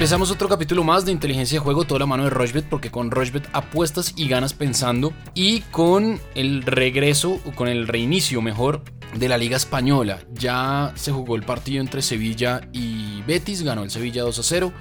Empezamos otro capítulo más de inteligencia de juego, toda la mano de Rochbet, porque con Rochbet apuestas y ganas pensando. Y con el regreso, o con el reinicio mejor, de la Liga Española. Ya se jugó el partido entre Sevilla y Betis, ganó el Sevilla 2 a 0.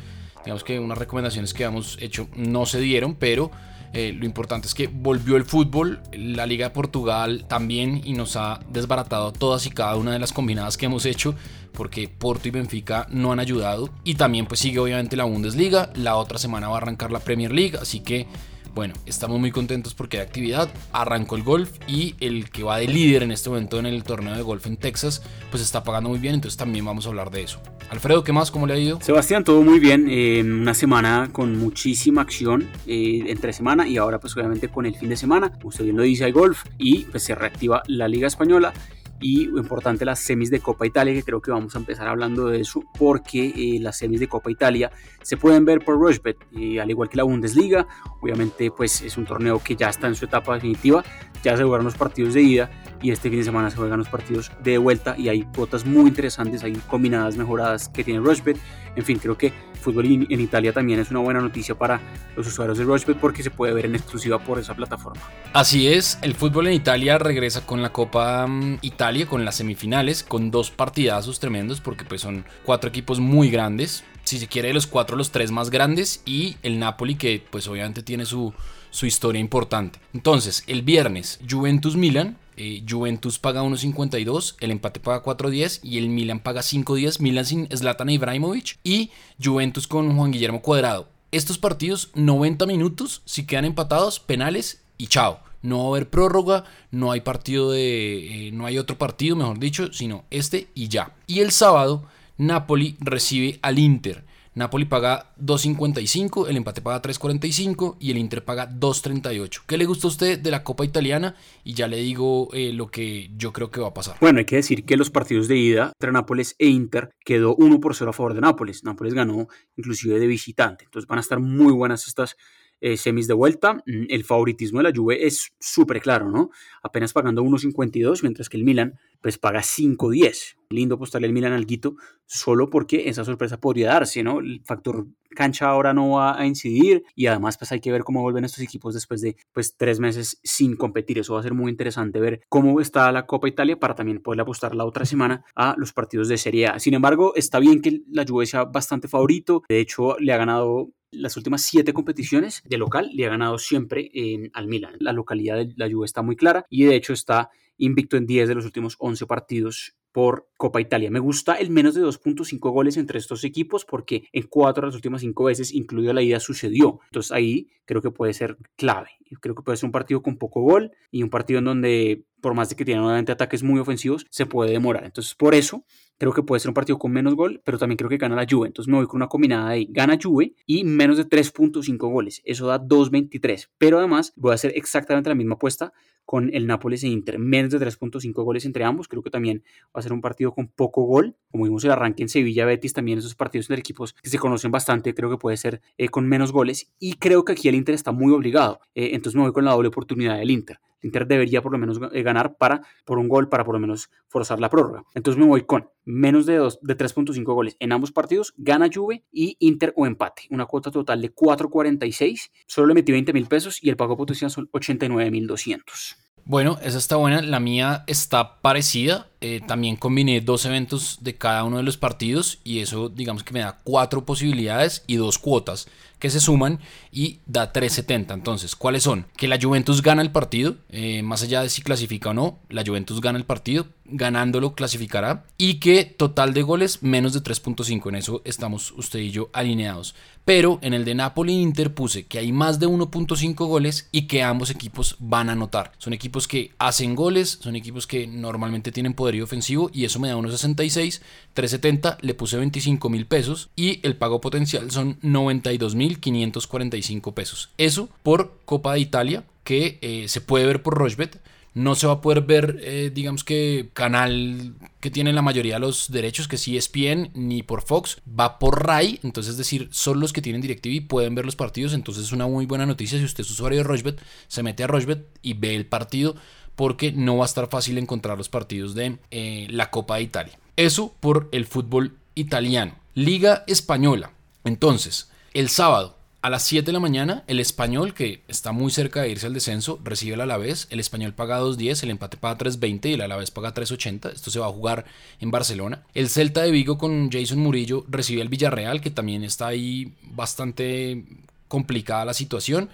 Digamos que unas recomendaciones que habíamos hecho no se dieron, pero eh, lo importante es que volvió el fútbol, la Liga de Portugal también y nos ha desbaratado todas y cada una de las combinadas que hemos hecho porque Porto y Benfica no han ayudado. Y también pues sigue obviamente la Bundesliga, la otra semana va a arrancar la Premier League, así que bueno, estamos muy contentos porque hay actividad, arrancó el golf y el que va de líder en este momento en el torneo de golf en Texas, pues está pagando muy bien, entonces también vamos a hablar de eso. Alfredo, ¿qué más? ¿Cómo le ha ido? Sebastián, todo muy bien, en una semana con muchísima acción eh, entre semana y ahora pues obviamente con el fin de semana, usted bien lo dice, hay golf y pues se reactiva la Liga Española y importante las semis de Copa Italia, que creo que vamos a empezar hablando de eso, porque eh, las semis de Copa Italia se pueden ver por Rushbet, eh, al igual que la Bundesliga, obviamente pues es un torneo que ya está en su etapa definitiva, ya se jugaron los partidos de ida y este fin de semana se juegan los partidos de vuelta y hay cuotas muy interesantes, hay combinadas mejoradas que tiene Rushbet, en fin, creo que fútbol en Italia también es una buena noticia para los usuarios de Rushbet porque se puede ver en exclusiva por esa plataforma. Así es, el fútbol en Italia regresa con la Copa mm, Italia, con las semifinales, con dos partidazos tremendos porque pues son cuatro equipos muy grandes, si se quiere los cuatro los tres más grandes y el Napoli que pues obviamente tiene su, su historia importante. Entonces, el viernes Juventus Milan eh, Juventus paga 1.52, el empate paga 4.10 y el Milan paga 5.10. Milan sin Zlatan Ibrahimovic y Juventus con Juan Guillermo Cuadrado. Estos partidos 90 minutos, si quedan empatados, penales y chao. No va a haber prórroga, no hay partido de. Eh, no hay otro partido, mejor dicho, sino este y ya. Y el sábado, Napoli recibe al Inter. Napoli paga 2.55, el empate paga 3.45 y el Inter paga 2.38. ¿Qué le gusta a usted de la Copa Italiana? Y ya le digo eh, lo que yo creo que va a pasar. Bueno, hay que decir que los partidos de ida entre Nápoles e Inter quedó 1 por 0 a favor de Nápoles. Nápoles ganó inclusive de visitante. Entonces van a estar muy buenas estas eh, semis de vuelta. Mm, el favoritismo de la Juve es súper claro, ¿no? Apenas pagando 1.52, mientras que el Milan pues paga 5.10. Lindo apostarle al Milan al Guito, solo porque esa sorpresa podría darse, ¿no? El factor cancha ahora no va a incidir y además pues hay que ver cómo vuelven estos equipos después de pues tres meses sin competir. Eso va a ser muy interesante ver cómo está la Copa Italia para también poder apostar la otra semana a los partidos de Serie A. Sin embargo, está bien que la Juve sea bastante favorito. De hecho, le ha ganado las últimas siete competiciones de local le ha ganado siempre en, al Milan. La localidad de la Juve está muy clara y de hecho está invicto en 10 de los últimos 11 partidos por Copa Italia. Me gusta el menos de 2.5 goles entre estos equipos porque en cuatro de las últimas cinco veces, incluido la ida, sucedió. Entonces ahí creo que puede ser clave. Creo que puede ser un partido con poco gol y un partido en donde, por más de que tienen nuevamente ataques muy ofensivos, se puede demorar. Entonces por eso creo que puede ser un partido con menos gol, pero también creo que gana la Juve. Entonces me voy con una combinada de gana Juve y menos de 3.5 goles. Eso da 2.23. Pero además voy a hacer exactamente la misma apuesta con el Nápoles e Inter. Menos de 3.5 goles entre ambos. Creo que también va a ser un partido con poco gol. Como vimos el arranque en Sevilla, Betis, también esos partidos entre equipos que se conocen bastante, creo que puede ser eh, con menos goles. Y creo que aquí el Inter está muy obligado. Eh, entonces me voy con la doble oportunidad del Inter. Inter debería por lo menos eh, ganar para, por un gol para por lo menos forzar la prórroga. Entonces me voy con menos de, de 3.5 goles en ambos partidos, gana Juve y Inter o empate. Una cuota total de 4.46. Solo le metí 20 mil pesos y el pago potencial son 89 mil 200. Bueno, esa está buena. La mía está parecida. Eh, también combiné dos eventos de cada uno de los partidos y eso digamos que me da cuatro posibilidades y dos cuotas que se suman y da 3.70. Entonces, ¿cuáles son? Que la Juventus gana el partido, eh, más allá de si clasifica o no, la Juventus gana el partido, ganándolo clasificará y que total de goles menos de 3.5. En eso estamos usted y yo alineados. Pero en el de Napoli Inter puse que hay más de 1.5 goles y que ambos equipos van a anotar. Son equipos que hacen goles, son equipos que normalmente tienen poder ofensivo y eso me da unos 66, 370, le puse 25 mil pesos y el pago potencial son 92 mil 545 pesos. Eso por Copa de Italia que eh, se puede ver por Rochbet. No se va a poder ver, eh, digamos que canal que tiene la mayoría de los derechos, que sí es PN, ni por Fox, va por RAI, entonces es decir, son los que tienen DirecTV pueden ver los partidos, entonces es una muy buena noticia si usted es usuario de Rochbet, se mete a Rochbet y ve el partido porque no va a estar fácil encontrar los partidos de eh, la Copa de Italia. Eso por el fútbol italiano. Liga Española. Entonces, el sábado, a las 7 de la mañana, el español, que está muy cerca de irse al descenso, recibe el Alavés. El español paga 2.10, el empate paga 3.20 y el Alavés paga 3.80. Esto se va a jugar en Barcelona. El Celta de Vigo con Jason Murillo recibe al Villarreal, que también está ahí bastante complicada la situación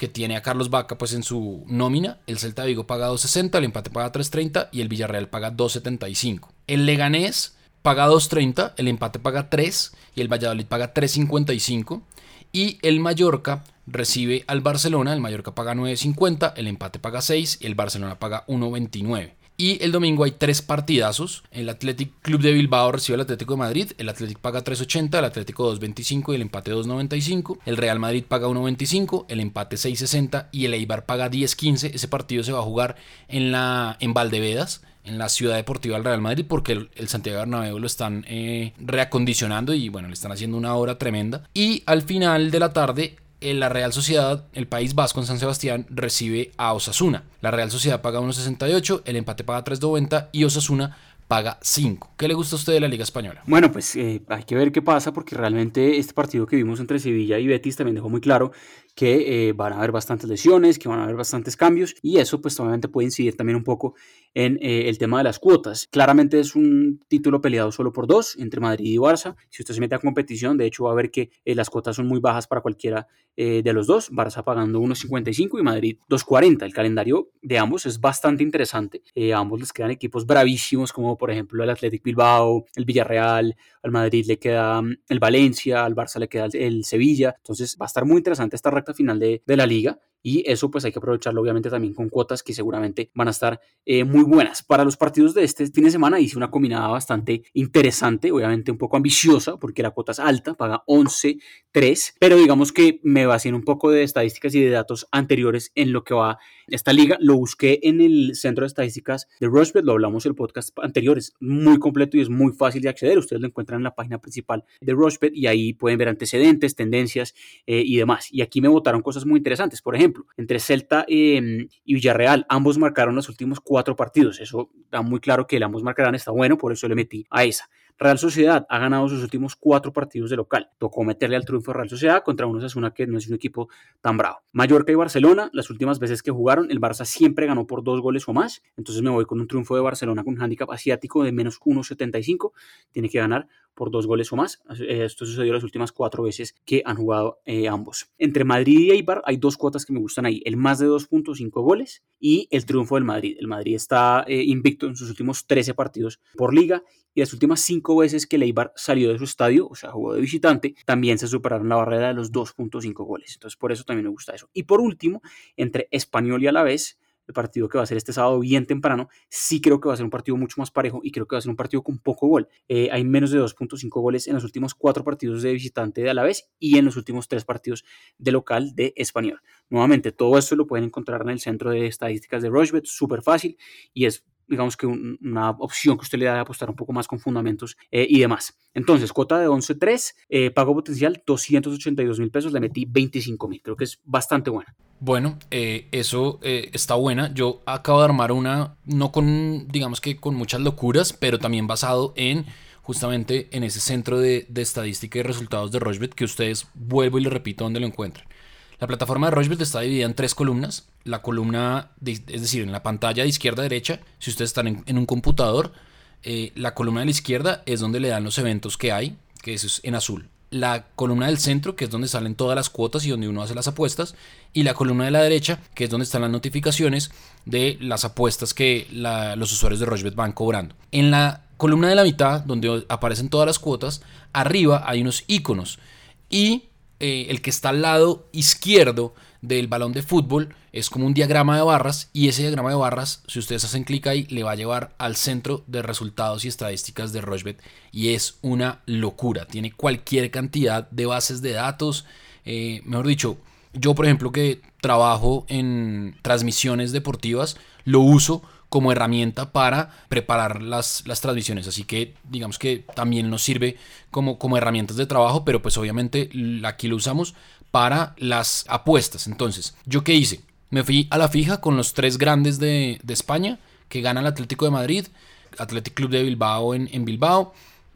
que tiene a Carlos Vaca pues en su nómina. El Celta de Vigo paga 2.60, el empate paga 3.30 y el Villarreal paga 2.75. El Leganés paga 2.30, el empate paga 3 y el Valladolid paga 3.55. Y el Mallorca recibe al Barcelona, el Mallorca paga 9.50, el empate paga 6 y el Barcelona paga 1.29. Y el domingo hay tres partidazos. El Athletic Club de Bilbao recibe al Atlético de Madrid. El Athletic paga 3.80, el Atlético 2.25 y el empate 2.95. El Real Madrid paga 1.25, el empate 6.60 y el Eibar paga 10.15. Ese partido se va a jugar en, la, en Valdevedas en la ciudad deportiva del Real Madrid porque el, Santiago Bernabéu lo están eh, reacondicionando y bueno, le están haciendo una hora tremenda. Y al final de la tarde la Real Sociedad, el País Vasco en San Sebastián, recibe a Osasuna. La Real Sociedad paga 1.68, el empate paga 3.90 y Osasuna paga 5. ¿Qué le gusta a usted de la Liga Española? Bueno, pues eh, hay que ver qué pasa porque realmente este partido que vimos entre Sevilla y Betis también dejó muy claro que eh, van a haber bastantes lesiones, que van a haber bastantes cambios y eso pues obviamente puede incidir también un poco en eh, el tema de las cuotas. Claramente es un título peleado solo por dos entre Madrid y Barça. Si usted se mete a competición, de hecho va a ver que eh, las cuotas son muy bajas para cualquiera de los dos. Barça pagando 1.55 y Madrid 2.40. El calendario de ambos es bastante interesante. a ambos les quedan equipos bravísimos como por ejemplo el Athletic Bilbao, el Villarreal, al Madrid le queda mm, el Valencia, al Barça le queda el, Sevilla. Entonces va a estar muy interesante esta recta final de, la liga y eso pues hay que aprovecharlo obviamente también con cuotas que seguramente van a estar eh, muy buenas. Para los partidos de este fin de semana hice una combinada bastante interesante, obviamente un poco ambiciosa porque la cuota es alta, paga 11.3, pero digamos que me basé en un poco de estadísticas y de datos anteriores en lo que va esta liga. Lo busqué en el centro de estadísticas de Rushbet, lo hablamos en el podcast anterior, es muy completo y es muy fácil de acceder. Ustedes lo encuentran en la página principal de Rushbet y ahí pueden ver antecedentes, tendencias eh, y demás. Y aquí me votaron cosas muy interesantes, por ejemplo, entre Celta em, y Villarreal, ambos marcaron los últimos cuatro partidos. Eso da muy claro que ambos marcarán está bueno, por eso le metí a esa. Real Sociedad ha ganado sus últimos cuatro partidos de local. Tocó meterle al triunfo a Real Sociedad contra unos Asuna que no es un equipo tan bravo. Mallorca y Barcelona, las últimas veces que jugaron, el Barça siempre ganó por dos goles o más. Entonces me voy con un triunfo de Barcelona con un handicap asiático de menos 1.75. Tiene que ganar por dos goles o más. Esto sucedió las últimas cuatro veces que han jugado eh, ambos. Entre Madrid y Eibar hay dos cuotas que me gustan ahí. El más de 2.5 goles y el triunfo del Madrid. El Madrid está eh, invicto en sus últimos 13 partidos por liga y las últimas cinco veces que Leibar salió de su estadio, o sea, jugó de visitante, también se superaron la barrera de los 2.5 goles. Entonces, por eso también me gusta eso. Y por último, entre Español y Alavés, el partido que va a ser este sábado bien temprano, sí creo que va a ser un partido mucho más parejo y creo que va a ser un partido con poco gol. Eh, hay menos de 2.5 goles en los últimos cuatro partidos de visitante de Alavés y en los últimos tres partidos de local de Español. Nuevamente, todo esto lo pueden encontrar en el centro de estadísticas de Rochebet, súper fácil y es digamos que una opción que usted le da de apostar un poco más con fundamentos eh, y demás. Entonces, cuota de 11.3, eh, pago potencial 282 mil pesos, le metí 25 mil, creo que es bastante buena. Bueno, eh, eso está buena. Yo acabo de armar una, no con, digamos que con muchas locuras, pero también basado en justamente en ese centro de, de estadística y resultados de Rochebet que ustedes, vuelvo y le repito, donde lo encuentran. La plataforma de Rochebet está dividida en tres columnas. La columna, es decir, en la pantalla de izquierda a derecha, si ustedes están en, un computador, eh, la columna de la izquierda es donde le dan los eventos que hay, que es en azul. La columna del centro, que es donde salen todas las cuotas y donde uno hace las apuestas. Y la columna de la derecha, que es donde están las notificaciones de las apuestas que los usuarios de Rochebet van cobrando. En la columna de la mitad, donde aparecen todas las cuotas, arriba hay unos iconos. Y eh, el que está al lado izquierdo del balón de fútbol es como un diagrama de barras y ese diagrama de barras, si ustedes hacen clic ahí, le va a llevar al centro de resultados y estadísticas de Rochebet y es una locura. Tiene cualquier cantidad de bases de datos. Eh, mejor dicho, yo por ejemplo que trabajo en transmisiones deportivas, lo uso como herramienta para preparar las, las, transmisiones. Así que digamos que también nos sirve como, como herramientas de trabajo, pero pues obviamente aquí lo usamos para las apuestas. Entonces, ¿yo qué hice? Me fui a la fija con los tres grandes de, España que gana el Atlético de Madrid, Atlético Club de Bilbao en, en Bilbao,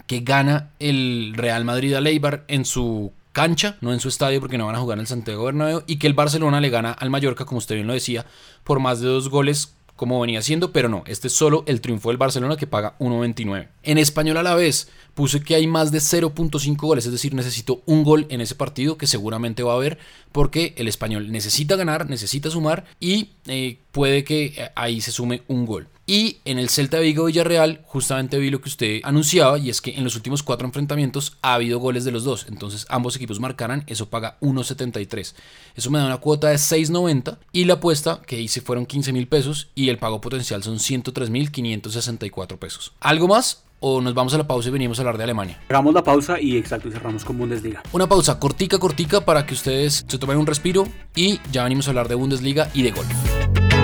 que gana el Real Madrid a Leibar en su cancha, no en su estadio porque no van a jugar en el Santiago Bernabéu y que el Barcelona le gana al Mallorca, como usted bien lo decía, por más de dos goles como venía siendo, pero no, este es solo el triunfo del Barcelona que paga 1.29. En español a la vez puse que hay más de 0.5 goles, es decir, necesito un gol en ese partido que seguramente va a haber porque el español necesita ganar, necesita sumar y eh, puede que eh, ahí se sume un gol. Y en el Celta de Vigo Villarreal, justamente vi lo que usted anunciaba, y es que en los últimos cuatro enfrentamientos ha habido goles de los dos. Entonces ambos equipos marcarán, eso paga 1.73. Eso me da una cuota de 6.90 y la apuesta que hice fueron 15 mil pesos y el pago potencial son 103.564 pesos. ¿Algo más? o nos vamos a la pausa y venimos a hablar de Alemania? Hagamos la pausa y exacto, cerramos con Bundesliga. Una pausa cortica, cortica para que ustedes se tomen un respiro y ya venimos a hablar de Bundesliga y de golf.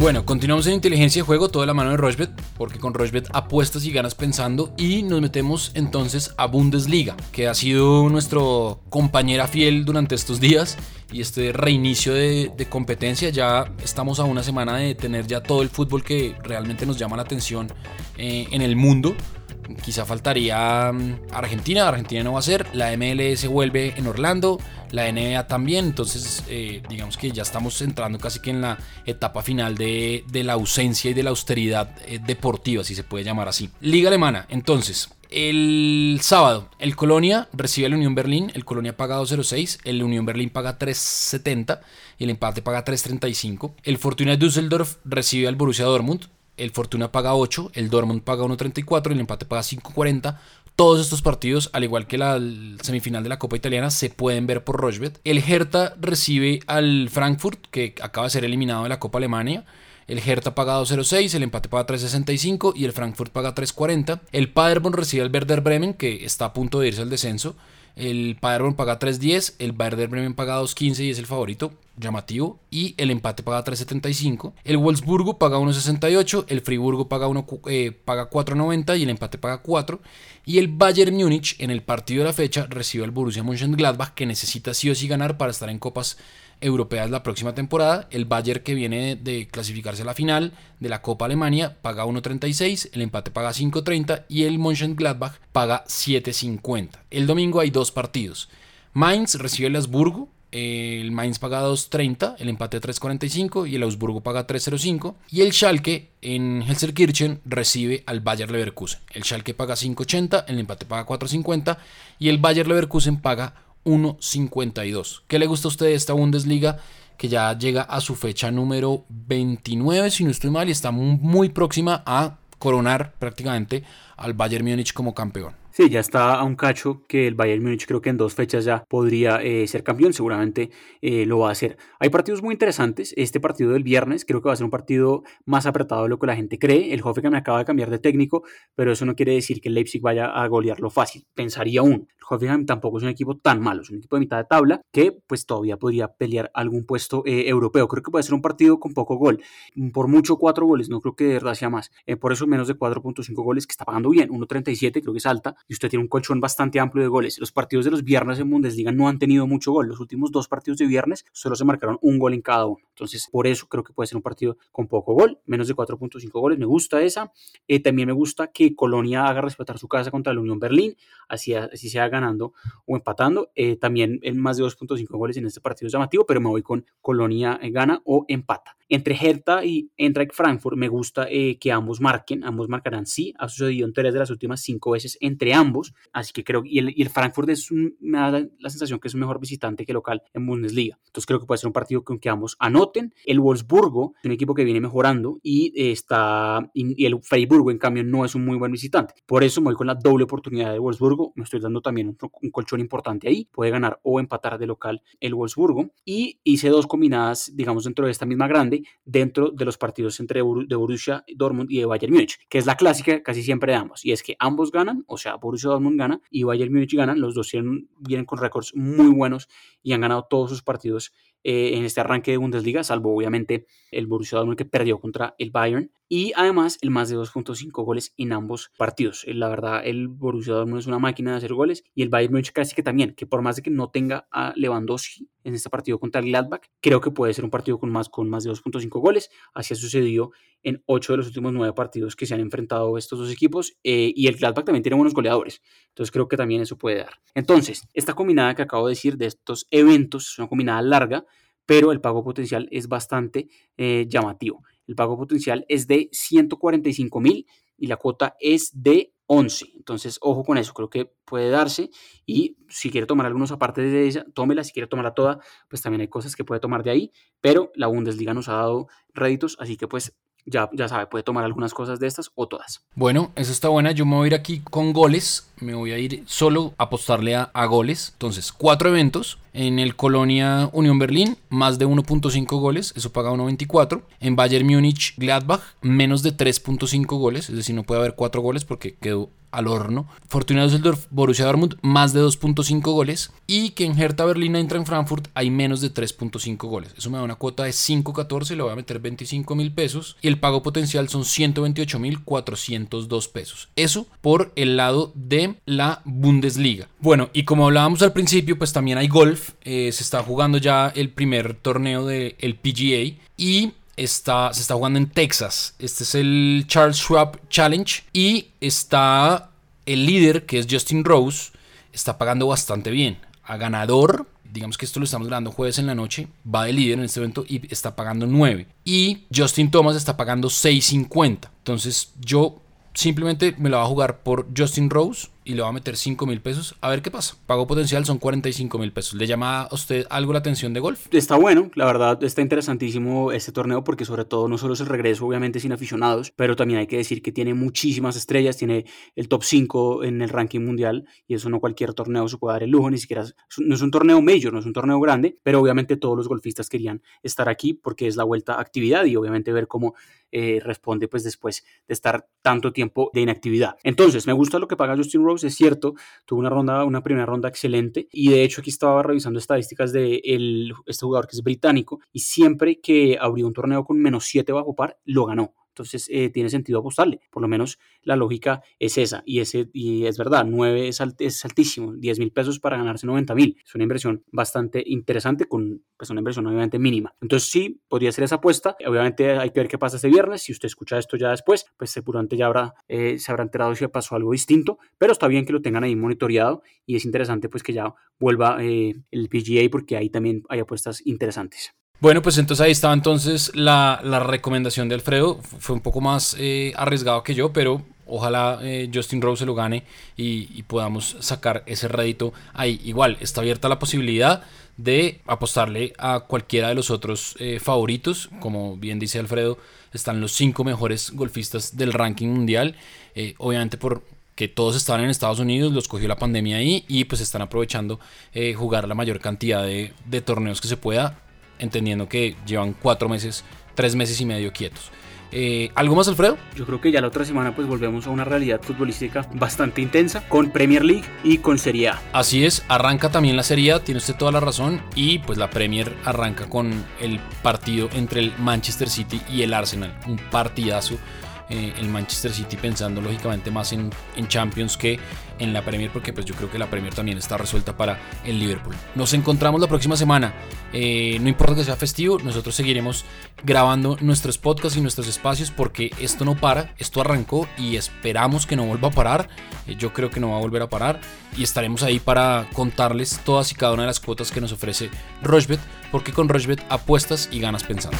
Bueno, continuamos en inteligencia de juego, toda la mano de Rochbet, porque con Rochbet apuestas y ganas pensando y nos metemos entonces a Bundesliga, que ha sido nuestro compañera fiel durante estos días y este reinicio de, competencia. Ya estamos a una semana de tener ya todo el fútbol que realmente nos llama la atención eh, en el mundo. Quizá faltaría mm, Argentina, Argentina no va a ser, la MLS vuelve en Orlando, la NBA también, entonces eh, digamos que ya estamos entrando casi que en la etapa final de, la ausencia y de la austeridad eh, deportiva, si se puede llamar así. Liga Alemana, entonces, el sábado, el Colonia recibe a la Unión Berlín, el Colonia paga 2.06, el Unión Berlín paga 3.70 y el empate paga 3.35. El Fortuna Düsseldorf recibe al Borussia Dortmund, el Fortuna paga 8, el Dortmund paga 1.34 y el empate paga 5.40. Todos estos partidos, al igual que la semifinal de la Copa Italiana, se pueden ver por Rochbet. El Hertha recibe al Frankfurt, que acaba de ser eliminado de la Copa Alemania. El Hertha paga 2.06, el empate paga 3.65 y el Frankfurt paga 3.40. El Paderborn recibe al Werder Bremen, que está a punto de irse al descenso. El Paderborn paga 3.10, el Werder Bremen paga 2.15 y es el favorito, llamativo. Y el empate paga 3.75. El Wolfsburgo paga 1.68, el Friburgo paga, eh, paga 4.90 y el empate paga 4. Y el Bayern Múnich en el partido de la fecha recibe al Borussia Mönchengladbach que necesita sí o sí ganar para estar en copas europeas la próxima temporada. El Bayern que viene de clasificarse a la final de la Copa Alemania paga 1.36, el empate paga 5.30 y el Mönchengladbach paga 7.50. El domingo hay dos partidos. Mainz recibe el Augsburgo, el Mainz paga 2.30, el empate 3.45 y el Augsburgo paga 3.05. Y el Schalke en Helserkirchen recibe al Bayer Leverkusen. El Schalke paga 5.80, el empate paga 4.50 y el Bayer Leverkusen paga 1.52. ¿Qué le gusta a usted de esta Bundesliga? Que ya llega a su fecha número 29, si no estoy mal, y está muy próxima a coronar prácticamente al Bayern Múnich como campeón. Sí, ya está a un cacho que el Bayern Múnich creo que en dos fechas ya podría eh, ser campeón, seguramente eh, lo va a hacer. Hay partidos muy interesantes, este partido del viernes creo que va a ser un partido más apretado de lo que la gente cree, el Hoffenheim acaba de cambiar de técnico, pero eso no quiere decir que el Leipzig vaya a golearlo fácil, pensaría aún. Hoffenheim tampoco es un equipo tan malo, es un equipo de mitad de tabla que pues todavía podría pelear algún puesto eh, europeo. Creo que puede ser un partido con poco gol, por mucho cuatro goles, no creo que de verdad sea más. por eso menos de 4.5 goles que está pagando bien, 1.37 creo que es alta y usted tiene un colchón bastante amplio de goles. Los partidos de los viernes en Bundesliga no han tenido mucho gol. Los últimos dos partidos de viernes solo se marcaron un gol en cada uno. Entonces, por eso creo que puede ser un partido con poco gol, menos de 4.5 goles. Me gusta esa. Eh, también me gusta que Colonia haga respetar su casa contra la Unión Berlín, así, así sea ganando o empatando. Eh, también el más de 2.5 goles en este partido es llamativo, pero me voy con Colonia eh, gana o empata. Entre Hertha y Eintracht Frankfurt me gusta que ambos marquen, ambos marcarán. Sí, ha sucedido en tres de las últimas cinco veces entre ambos, así que creo, y el, y el Frankfurt es me da la, sensación que es un mejor visitante que local en Bundesliga, entonces creo que puede ser un partido con que ambos anoten, el Wolfsburgo es un equipo que viene mejorando y está, y, el Freiburgo en cambio no es un muy buen visitante, por eso me voy con la doble oportunidad de Wolfsburgo, me estoy dando también un, colchón importante ahí, puede ganar o empatar de local el Wolfsburgo, y hice dos combinadas, digamos, dentro de esta misma grande, dentro de los partidos entre de Borussia Dortmund y de Bayern Múnich, que es la clásica casi siempre de ambos, y es que ambos ganan, o sea, Borussia Dortmund gana y Bayern Múnich ganan, los dos vienen con récords muy buenos y han ganado todos sus partidos eh, en este arranque de Bundesliga, salvo obviamente el Borussia Dortmund que perdió contra el Bayern y además el más de 2.5 goles en ambos partidos. Eh, la verdad, el Borussia Dortmund es una máquina de hacer goles y el Bayern Munich casi que también, que por más de que no tenga a Lewandowski en este partido contra el Gladbach, creo que puede ser un partido con más, con más de 2.5 goles. Así ha sucedido en 8 de los últimos 9 partidos que se han enfrentado estos dos equipos eh, y el Gladbach también tiene buenos goleadores. Entonces creo que también eso puede dar. Entonces, esta combinada que acabo de decir de estos eventos es una combinada larga pero el pago potencial es bastante eh, llamativo. El pago potencial es de 145 mil y la cuota es de 11. Entonces, ojo con eso, creo que puede darse. Y si quiere tomar algunos aparte de ella, tómela. Si quiere tomarla toda, pues también hay cosas que puede tomar de ahí. Pero la Bundesliga nos ha dado réditos, así que pues ya, ya sabe, puede tomar algunas cosas de estas o todas. Bueno, eso está buena. Yo me voy a ir aquí con goles. Me voy a ir solo a apostarle a goles. Entonces, cuatro eventos. En el Colonia Unión Berlín, más de 1.5 goles, eso paga 1.24. En Bayern Múnich Gladbach, menos de 3.5 goles, es decir, no puede haber 4 goles porque quedó al horno. Fortuna Düsseldorf, Borussia Dortmund, más de 2.5 goles. Y que en Hertha Berlín entra en Frankfurt hay menos de 3.5 goles. Eso me da una cuota de 5.14, le voy a meter 25 mil pesos. Y el pago potencial son 128 mil 402 pesos. Eso por el lado de la Bundesliga. Bueno, y como hablábamos al principio, pues también hay golf. Eh, se está jugando ya el primer torneo del PGA. Y está, se está jugando en Texas. Este es el Charles Schwab Challenge. Y está el líder, que es Justin Rose, está pagando bastante bien. A ganador, digamos que esto lo estamos grabando jueves en la noche, va de líder en este evento y está pagando 9. Y Justin Thomas está pagando 6.50. Entonces yo simplemente me la voy a jugar por Justin Rose y le va a meter 5 mil pesos a ver qué pasa. Pago potencial son 45 mil pesos. ¿Le llama a usted algo la atención de golf? Está bueno, la verdad está interesantísimo este torneo porque sobre todo no solo es el regreso obviamente sin aficionados, pero también hay que decir que tiene muchísimas estrellas, tiene el top 5 en el ranking mundial y eso no cualquier torneo se puede dar el lujo, ni siquiera no es un torneo mayor, no es un torneo grande, pero obviamente todos los golfistas querían estar aquí porque es la vuelta a actividad y obviamente ver cómo eh, responde pues después de estar tanto tiempo de inactividad. Entonces, me gusta lo que paga Justin Rose, es cierto, tuvo una ronda, una primera ronda excelente y de hecho aquí estaba revisando estadísticas de el, este jugador que es británico y siempre que abrió un torneo con menos 7 bajo par, lo ganó. Entonces eh, tiene sentido apostarle. Por lo menos la lógica es esa. Y, ese, y es verdad, 9 es, es altísimo. 10 mil pesos para ganarse 90 mil. Es una inversión bastante interesante con pues, una inversión obviamente mínima. Entonces sí, podría ser esa apuesta. Obviamente hay que ver qué pasa este viernes. Si usted escucha esto ya después, pues seguramente ya habrá, eh, se habrá enterado si pasó algo distinto. Pero está bien que lo tengan ahí monitoreado y es interesante pues que ya vuelva eh, el PGA porque ahí también hay apuestas interesantes. Bueno, pues entonces ahí estaba entonces la, recomendación de Alfredo. Fue un poco más eh, arriesgado que yo, pero ojalá eh, Justin Rose se lo gane y, podamos sacar ese rédito ahí. Igual, está abierta la posibilidad de apostarle a cualquiera de los otros eh, favoritos. Como bien dice Alfredo, están los cinco mejores golfistas del ranking mundial. obviamente por que todos estaban en Estados Unidos, los cogió la pandemia ahí y pues están aprovechando jugar la mayor cantidad de torneos que se pueda entendiendo que llevan cuatro meses, tres meses y medio quietos. Eh, ¿Algo más, Alfredo? Yo creo que ya la otra semana pues volvemos a una realidad futbolística bastante intensa con Premier League y con Serie A. Así es, arranca también la Serie A, tiene usted toda la razón, y pues la Premier arranca con el partido entre el Manchester City y el Arsenal, un partidazo eh, el Manchester City pensando lógicamente más en, en, Champions que en la Premier porque pues yo creo que la Premier también está resuelta para el Liverpool. Nos encontramos la próxima semana. Eh, no importa que sea festivo, nosotros seguiremos grabando nuestros podcasts y nuestros espacios porque esto no para, esto arrancó y esperamos que no vuelva a parar. Eh, yo creo que no va a volver a parar y estaremos ahí para contarles todas y cada una de las cuotas que nos ofrece Rochbet porque con Rochbet apuestas y ganas pensando.